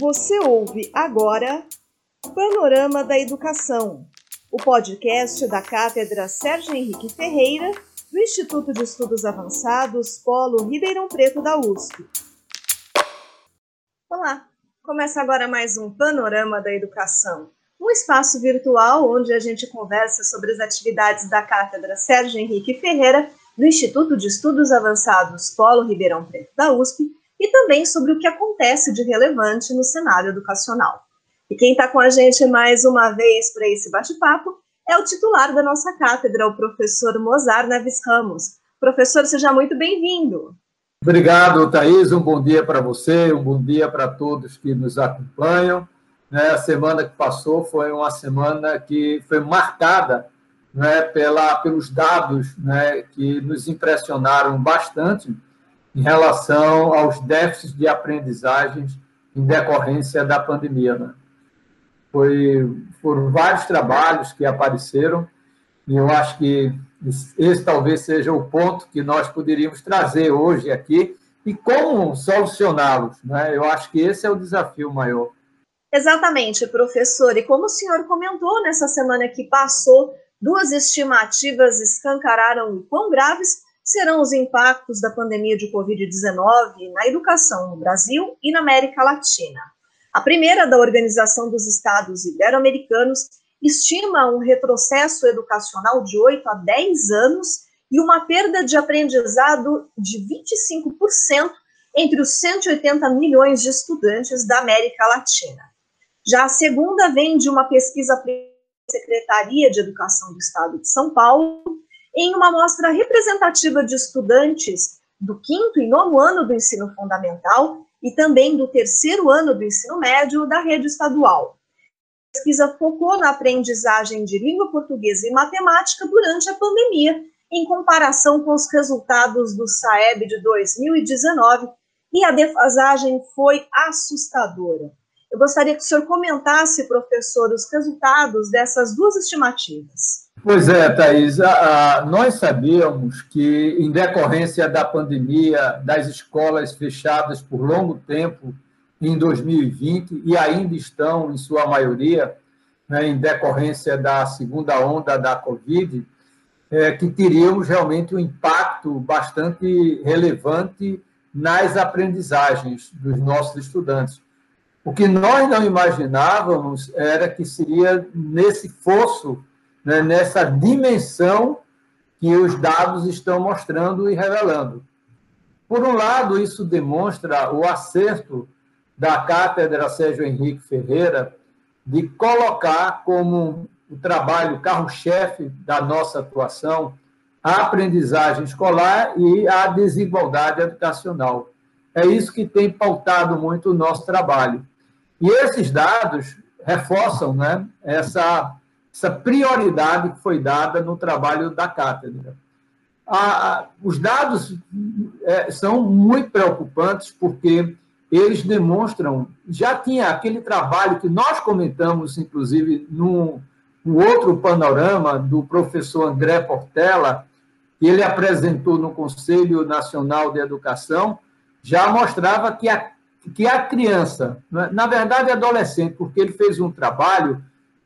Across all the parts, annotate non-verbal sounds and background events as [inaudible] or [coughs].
Você ouve agora Panorama da Educação, o podcast da Cátedra Sérgio Henrique Ferreira, do Instituto de Estudos Avançados Polo Ribeirão Preto da USP. Olá, começa agora mais um Panorama da Educação, um espaço virtual onde a gente conversa sobre as atividades da Cátedra Sérgio Henrique Ferreira, do Instituto de Estudos Avançados Polo Ribeirão Preto da USP e também sobre o que acontece de relevante no cenário educacional. E quem está com a gente mais uma vez para esse bate-papo é o titular da nossa cátedra, o professor Mozar Neves Ramos. Professor, seja muito bem-vindo. Obrigado, Thaís. Um bom dia para você, um bom dia para todos que nos acompanham. Né, a semana que passou foi uma semana que foi marcada né, pela, pelos dados né, que nos impressionaram bastante em relação aos déficits de aprendizagens em decorrência da pandemia. Né? Foi, foram vários trabalhos que apareceram, e eu acho que esse talvez seja o ponto que nós poderíamos trazer hoje aqui, e como solucioná-los. Né? Eu acho que esse é o desafio maior. Exatamente, professor. E como o senhor comentou nessa semana que passou, duas estimativas escancararam o quão graves serão os impactos da pandemia de Covid-19 na educação no Brasil e na América Latina. A primeira, da Organização dos Estados Ibero-Americanos, estima um retrocesso educacional de 8 a 10 anos e uma perda de aprendizado de 25% entre os 180 milhões de estudantes da América Latina. Já a segunda vem de uma pesquisa Secretaria de Educação do Estado de São Paulo, em uma amostra representativa de estudantes do quinto e nono ano do ensino fundamental e também do terceiro ano do ensino médio da rede estadual. A pesquisa focou na aprendizagem de língua portuguesa e matemática durante a pandemia, em comparação com os resultados do SAEB de 2019, e a defasagem foi assustadora. Eu gostaria que o senhor comentasse, professor, os resultados dessas duas estimativas. Pois é, Thais, nós sabíamos que, em decorrência da pandemia, das escolas fechadas por longo tempo em 2020, e ainda estão, em sua maioria, né, em decorrência da segunda onda da Covid, é, que teríamos realmente um impacto bastante relevante nas aprendizagens dos nossos estudantes. O que nós não imaginávamos era que seria nesse fosso né, nessa dimensão que os dados estão mostrando e revelando. Por um lado, isso demonstra o acerto da Cátedra Sérgio Henrique Ferreira de colocar como o trabalho carro-chefe da nossa atuação a aprendizagem escolar e a desigualdade educacional. É isso que tem pautado muito o nosso trabalho. E esses dados reforçam né, essa essa prioridade que foi dada no trabalho da cátedra. os dados é, são muito preocupantes porque eles demonstram, já tinha aquele trabalho que nós comentamos, inclusive, no, no outro panorama do professor André Portela, que ele apresentou no Conselho Nacional de Educação, já mostrava que a, que a criança, né, na verdade adolescente, porque ele fez um trabalho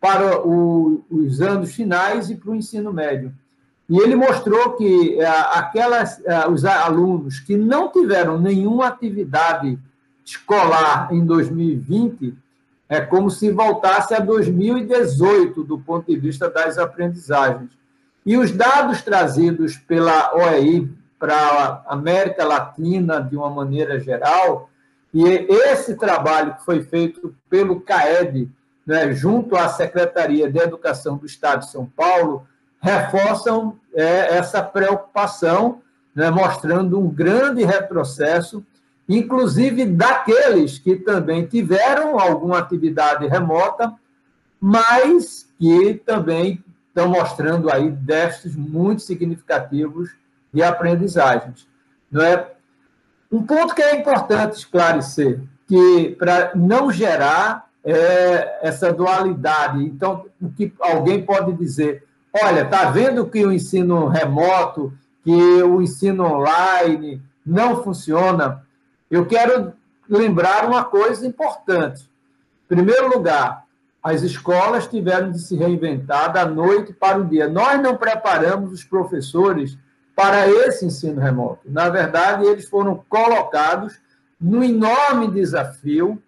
para o, os anos finais e para o ensino médio. E ele mostrou que é, aquelas, é, os alunos que não tiveram nenhuma atividade escolar em 2020 é como se voltasse a 2018 do ponto de vista das aprendizagens. E os dados trazidos pela OEI para a América Latina de uma maneira geral, e esse trabalho que foi feito pelo CAED né, junto à Secretaria de Educação do Estado de São Paulo, reforçam é, essa preocupação, né, mostrando um grande retrocesso, inclusive daqueles que também tiveram alguma atividade remota, mas que também estão mostrando aí déficits muito significativos de aprendizagens. Não é? Um ponto que é importante esclarecer, que para não gerar é, essa dualidade. Então, o que alguém pode dizer, olha, está vendo que o ensino remoto, que o ensino online não funciona? eu quero lembrar uma coisa importante. Em primeiro lugar, as escolas tiveram de se reinventar da noite para o dia. Nós não preparamos os professores para esse ensino remoto. Na verdade, eles foram colocados no enorme desafio,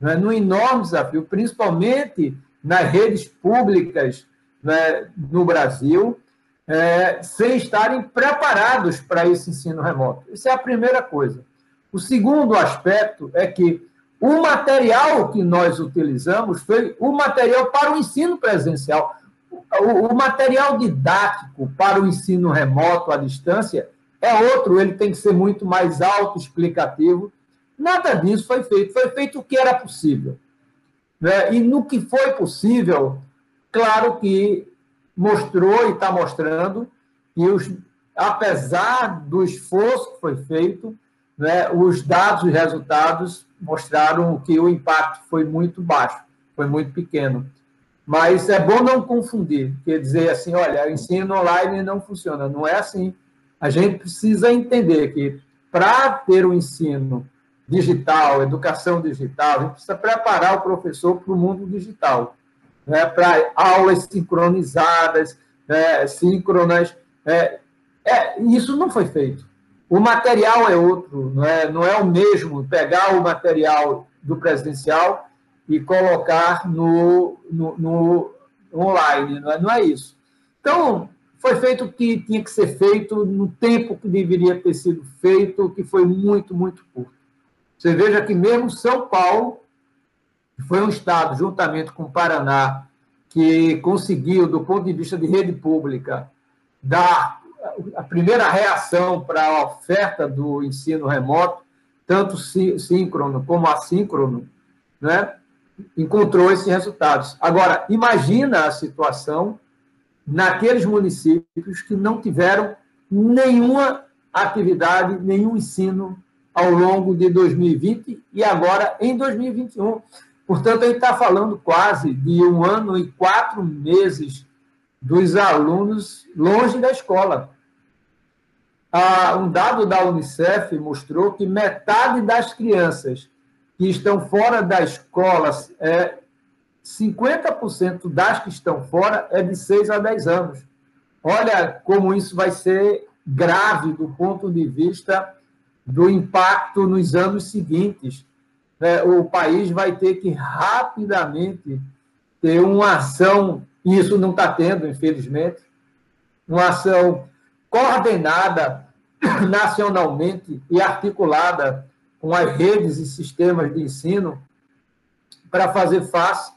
né, no enorme desafio, principalmente nas redes públicas né, no Brasil, é, sem estarem preparados para esse ensino remoto. Isso é a primeira coisa. O segundo aspecto é que o material que nós utilizamos foi o material para o ensino presencial. O, o material didático para o ensino remoto à distância é outro, ele tem que ser muito mais autoexplicativo. Nada disso foi feito. Foi feito o que era possível. Né? E no que foi possível, claro que mostrou e está mostrando que, os, apesar do esforço que foi feito, né, os dados e resultados mostraram que o impacto foi muito baixo, foi muito pequeno. Mas é bom não confundir, quer dizer assim, olha, ensino online não funciona. Não é assim. A gente precisa entender que para ter o um ensino digital, educação digital, a gente precisa preparar o professor para o mundo digital, né? para aulas sincronizadas, né? síncronas. É, é, isso não foi feito. O material é outro, não é, não é o mesmo pegar o material do presidencial e colocar no, no, no online, não é, não é isso. Então, foi feito o que tinha que ser feito no tempo que deveria ter sido feito, que foi muito, muito curto. Você veja que mesmo São Paulo, foi um estado, juntamente com o Paraná, que conseguiu, do ponto de vista de rede pública, dar a primeira reação para a oferta do ensino remoto, tanto síncrono como assíncrono, né, encontrou esses resultados. Agora, imagina a situação naqueles municípios que não tiveram nenhuma atividade, nenhum ensino ao longo de 2020 e agora em 2021. Portanto, a gente está falando quase de um ano e quatro meses dos alunos longe da escola. Ah, um dado da Unicef mostrou que metade das crianças que estão fora da escola, é, 50% das que estão fora é de 6 a 10 anos. Olha como isso vai ser grave do ponto de vista do impacto nos anos seguintes. É, o país vai ter que rapidamente ter uma ação, e isso não está tendo, infelizmente, uma ação coordenada [coughs] nacionalmente e articulada com as redes e sistemas de ensino para fazer face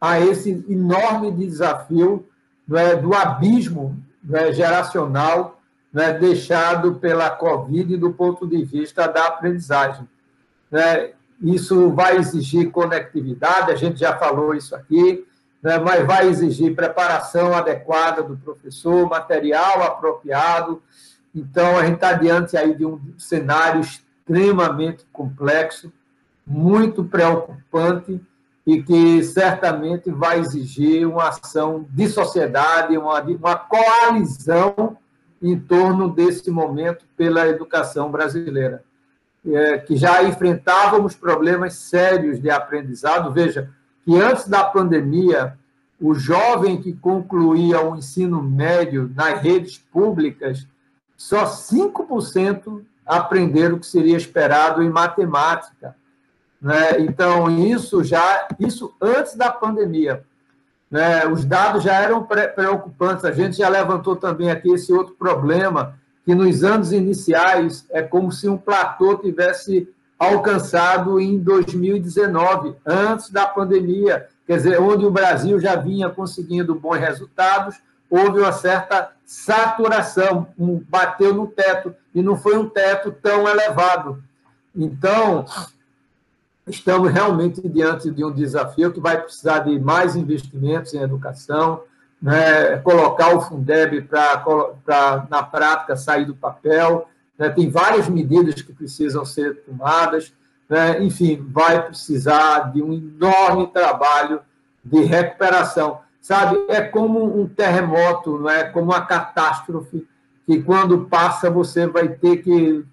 a esse enorme desafio é, do abismo é, geracional né, deixado pela Covid do ponto de vista da aprendizagem. Isso vai exigir conectividade, a gente já falou isso aqui, mas vai exigir preparação adequada do professor, material apropriado. Então, a gente está diante aí de um cenário extremamente complexo, muito preocupante e que certamente vai exigir uma ação de sociedade, uma, uma coalizão em torno desse momento pela educação brasileira, é, que já enfrentávamos problemas sérios de aprendizado. Veja, que antes da pandemia, o jovem que concluía o ensino médio nas redes públicas, só 5% aprenderam o que seria esperado em matemática. Né? Então, isso já, isso antes da pandemia. Né? Os dados já eram preocupantes. A gente já levantou também aqui esse outro problema, que nos anos iniciais é como se um platô tivesse alcançado em 2019, antes da pandemia. Quer dizer, onde o Brasil já vinha conseguindo bons resultados, houve uma certa saturação, um, bateu no teto, e não foi um teto tão elevado. Então, estamos realmente diante de um desafio que vai precisar de mais investimentos em educação, né, colocar o Fundeb para, na prática, sair do papel. Né, tem várias medidas que precisam ser tomadas. Né, enfim, vai precisar de um enorme trabalho de recuperação. Sabe, é como um terremoto, não é como uma catástrofe que, quando passa, você vai ter que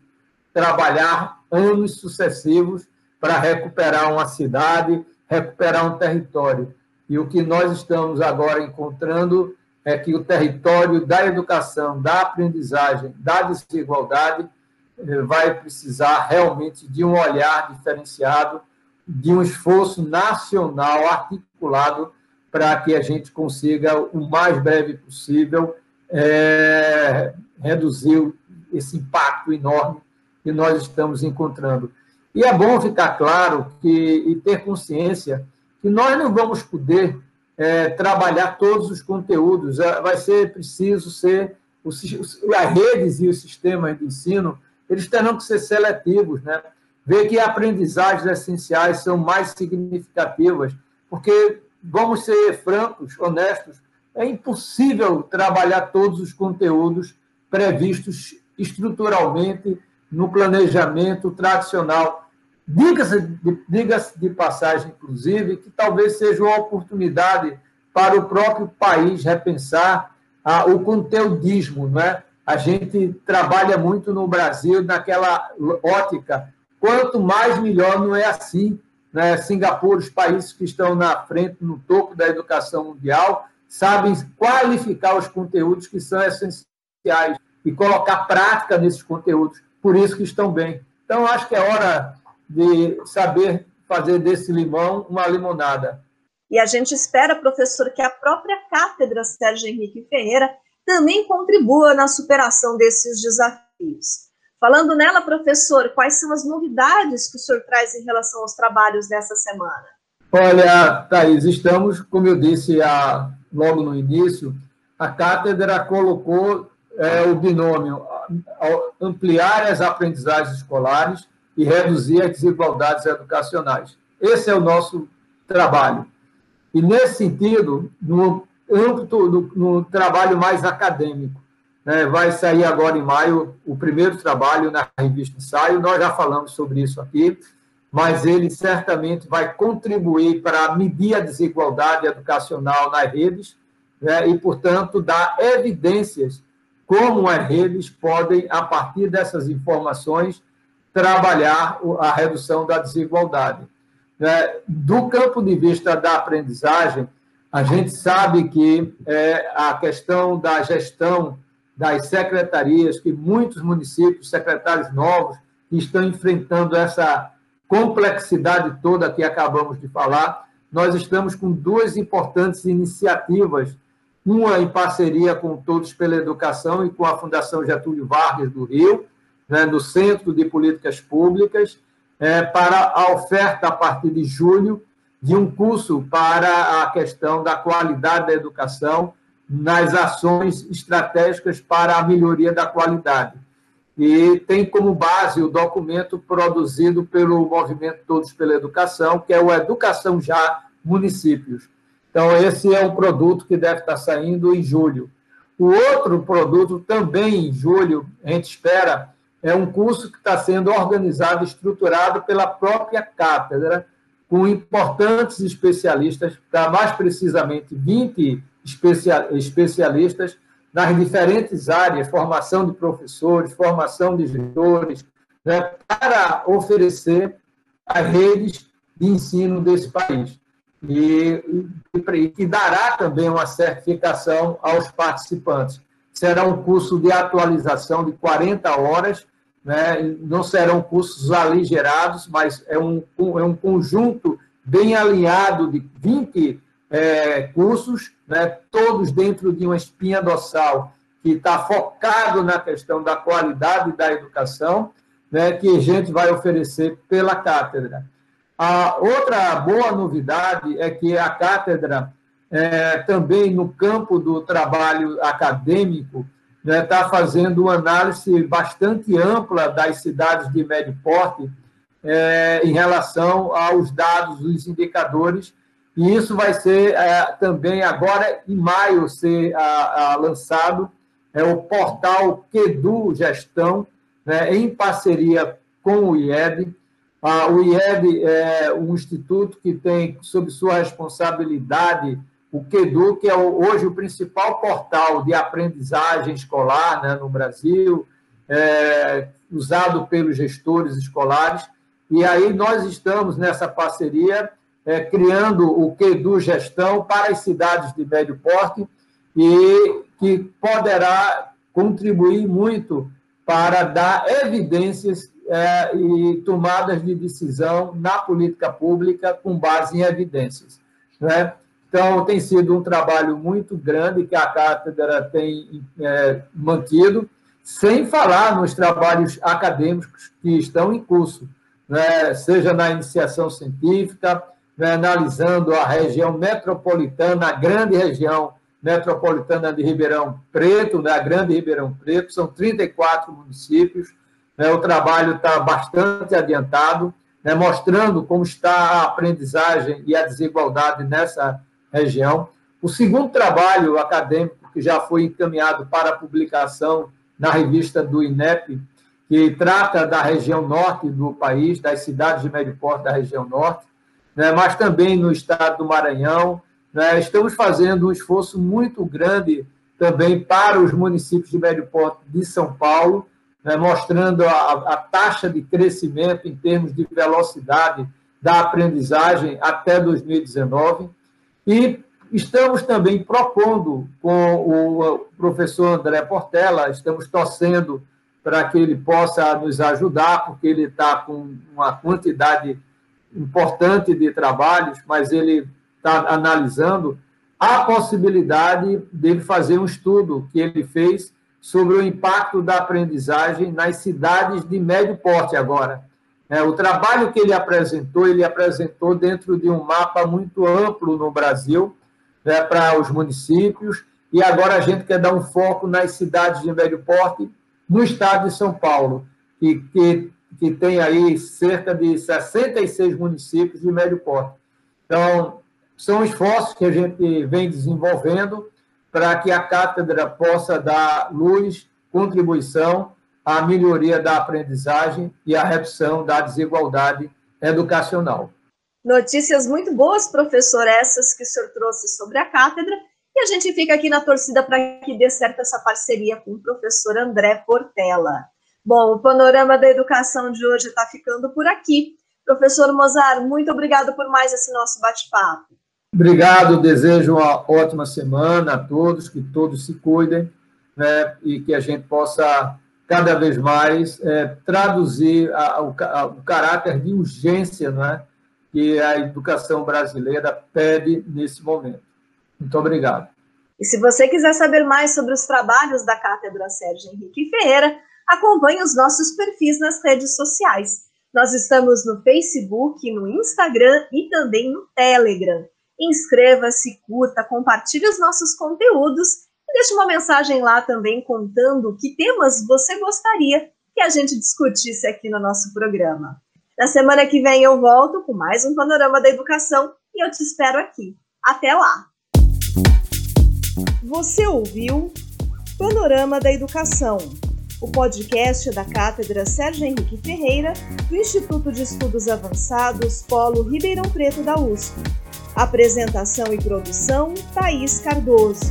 trabalhar anos sucessivos para recuperar uma cidade, recuperar um território. E o que nós estamos agora encontrando é que o território da educação, da aprendizagem, da desigualdade eh, vai precisar realmente de um olhar diferenciado, de um esforço nacional articulado para que a gente consiga, o mais breve possível, é, reduzir esse impacto enorme que nós estamos encontrando. E é bom ficar claro que, e ter consciência que nós não vamos poder é, trabalhar todos os conteúdos, é, vai ser preciso ser, as redes e os sistemas de ensino, eles terão que ser seletivos, né? ver que aprendizagens essenciais são mais significativas, porque, vamos ser francos, honestos, é impossível trabalhar todos os conteúdos previstos estruturalmente no planejamento tradicional. Diga-se de, diga de passagem, inclusive, que talvez seja uma oportunidade para o próprio país repensar ah, o conteudismo. Não é? A gente trabalha muito no Brasil naquela ótica, quanto mais melhor, não é assim. Né? Singapura, os países que estão na frente, no topo da educação mundial, sabem qualificar os conteúdos que são essenciais e colocar prática nesses conteúdos por isso que estão bem. Então, acho que é hora de saber fazer desse limão uma limonada. E a gente espera, professor, que a própria cátedra Sérgio Henrique Ferreira também contribua na superação desses desafios. Falando nela, professor, quais são as novidades que o senhor traz em relação aos trabalhos dessa semana? Olha, Thaís, estamos, como eu disse a, logo no início, a cátedra colocou é, o binômio ampliar as aprendizagens escolares e reduzir as desigualdades educacionais. Esse é o nosso trabalho. E, nesse sentido, no âmbito do no trabalho mais acadêmico, né, vai sair agora em maio o primeiro trabalho na revista Ensaio, nós já falamos sobre isso aqui, mas ele certamente vai contribuir para medir a desigualdade educacional nas redes né, e, portanto, dar evidências como as redes podem, a partir dessas informações, trabalhar a redução da desigualdade. Né? Do campo de vista da aprendizagem, a gente sabe que é, a questão da gestão das secretarias, que muitos municípios, secretários novos, estão enfrentando essa complexidade toda que acabamos de falar, nós estamos com duas importantes iniciativas uma em parceria com Todos pela Educação e com a Fundação Getúlio Vargas do Rio, né, no Centro de Políticas Públicas, é, para a oferta, a partir de julho, de um curso para a questão da qualidade da educação nas ações estratégicas para a melhoria da qualidade. E tem como base o documento produzido pelo Movimento Todos pela Educação, que é o Educação Já Municípios então, esse é um produto que deve estar saindo em julho. O outro produto, também em julho, a gente espera, é um curso que está sendo organizado, estruturado pela própria cátedra, com importantes especialistas, tá? mais precisamente 20 especialistas nas diferentes áreas, formação de professores, formação de gestores, né, para oferecer as redes de ensino desse país e, e, e dará também uma certificação aos participantes. Será um curso de atualização de 40 horas, né? não serão cursos aligerados, mas é um, é um conjunto bem alinhado de 20 é, cursos, né? todos dentro de uma espinha dorsal que está focado na questão da qualidade da educação, né? que a gente vai oferecer pela cátedra. A outra boa novidade é que a cátedra, é, também no campo do trabalho acadêmico, está né, tá fazendo uma análise bastante ampla das cidades de médio porte é, em relação aos dados, os indicadores, e isso vai ser é, também agora em maio ser a, a lançado é o portal Quedu Gestão, né, em parceria com o IED, ah, o IEB é um instituto que tem sob sua responsabilidade o QEDU, que é hoje o principal portal de aprendizagem escolar né, no Brasil, é, usado pelos gestores escolares. E aí nós estamos nessa parceria é, criando o QEDU Gestão para as cidades de médio porte e que poderá contribuir muito para dar evidências é, e tomadas de decisão na política pública com base em evidências. Né? Então, tem sido um trabalho muito grande que a cátedra tem é, mantido, sem falar nos trabalhos acadêmicos que estão em curso, né? seja na iniciação científica, né? analisando a região metropolitana, a grande região metropolitana de Ribeirão Preto, né? a grande Ribeirão Preto, são 34 municípios, né? o trabalho está bastante adiantado, né? mostrando como está a aprendizagem e a desigualdade nessa região. O segundo trabalho acadêmico, que já foi encaminhado para publicação na revista do INEP, que trata da região norte do país, das cidades de médio porte da região norte, né, mas também no estado do Maranhão. Né, estamos fazendo um esforço muito grande também para os municípios de médio porte de São Paulo, né, mostrando a, a taxa de crescimento em termos de velocidade da aprendizagem até 2019. E estamos também propondo com o professor André Portela, estamos torcendo para que ele possa nos ajudar, porque ele está com uma quantidade importante de trabalhos, mas ele está analisando a possibilidade dele fazer um estudo que ele fez sobre o impacto da aprendizagem nas cidades de médio porte agora. É, o trabalho que ele apresentou, ele apresentou dentro de um mapa muito amplo no Brasil, né, para os municípios, e agora a gente quer dar um foco nas cidades de médio porte no estado de São Paulo, que, que, que tem aí cerca de 66 municípios de médio porte. Então, são esforços que a gente vem desenvolvendo para que a cátedra possa dar luz, contribuição a melhoria da aprendizagem e a redução da desigualdade educacional. Notícias muito boas, professor, essas que o senhor trouxe sobre a cátedra. E a gente fica aqui na torcida para que dê certo essa parceria com o professor André Portela. Bom, o panorama da educação de hoje está ficando por aqui. Professor Mozart, muito obrigado por mais esse nosso bate-papo. Obrigado, desejo uma ótima semana a todos, que todos se cuidem né, e que a gente possa cada vez mais é, traduzir a, o, a, o, caráter de urgência né, que a educação brasileira pede nesse momento. Muito obrigado. E se você quiser saber mais sobre os trabalhos da Cátedra Sérgio Henrique Ferreira, acompanhe os nossos perfis nas redes sociais. Nós estamos no Facebook, no Instagram e também no Telegram. Inscreva-se, curta, compartilhe os nossos conteúdos Deixe uma mensagem lá também contando que temas você gostaria que a gente discutisse aqui no nosso programa. Na semana que vem eu volto com mais um Panorama da Educação e eu te espero aqui. Até lá! Você ouviu Panorama da Educação, o podcast da Cátedra Sérgio Henrique Ferreira, do Instituto de Estudos Avançados Polo Ribeirão Preto da USP. Apresentação e produção: Thaís Cardoso.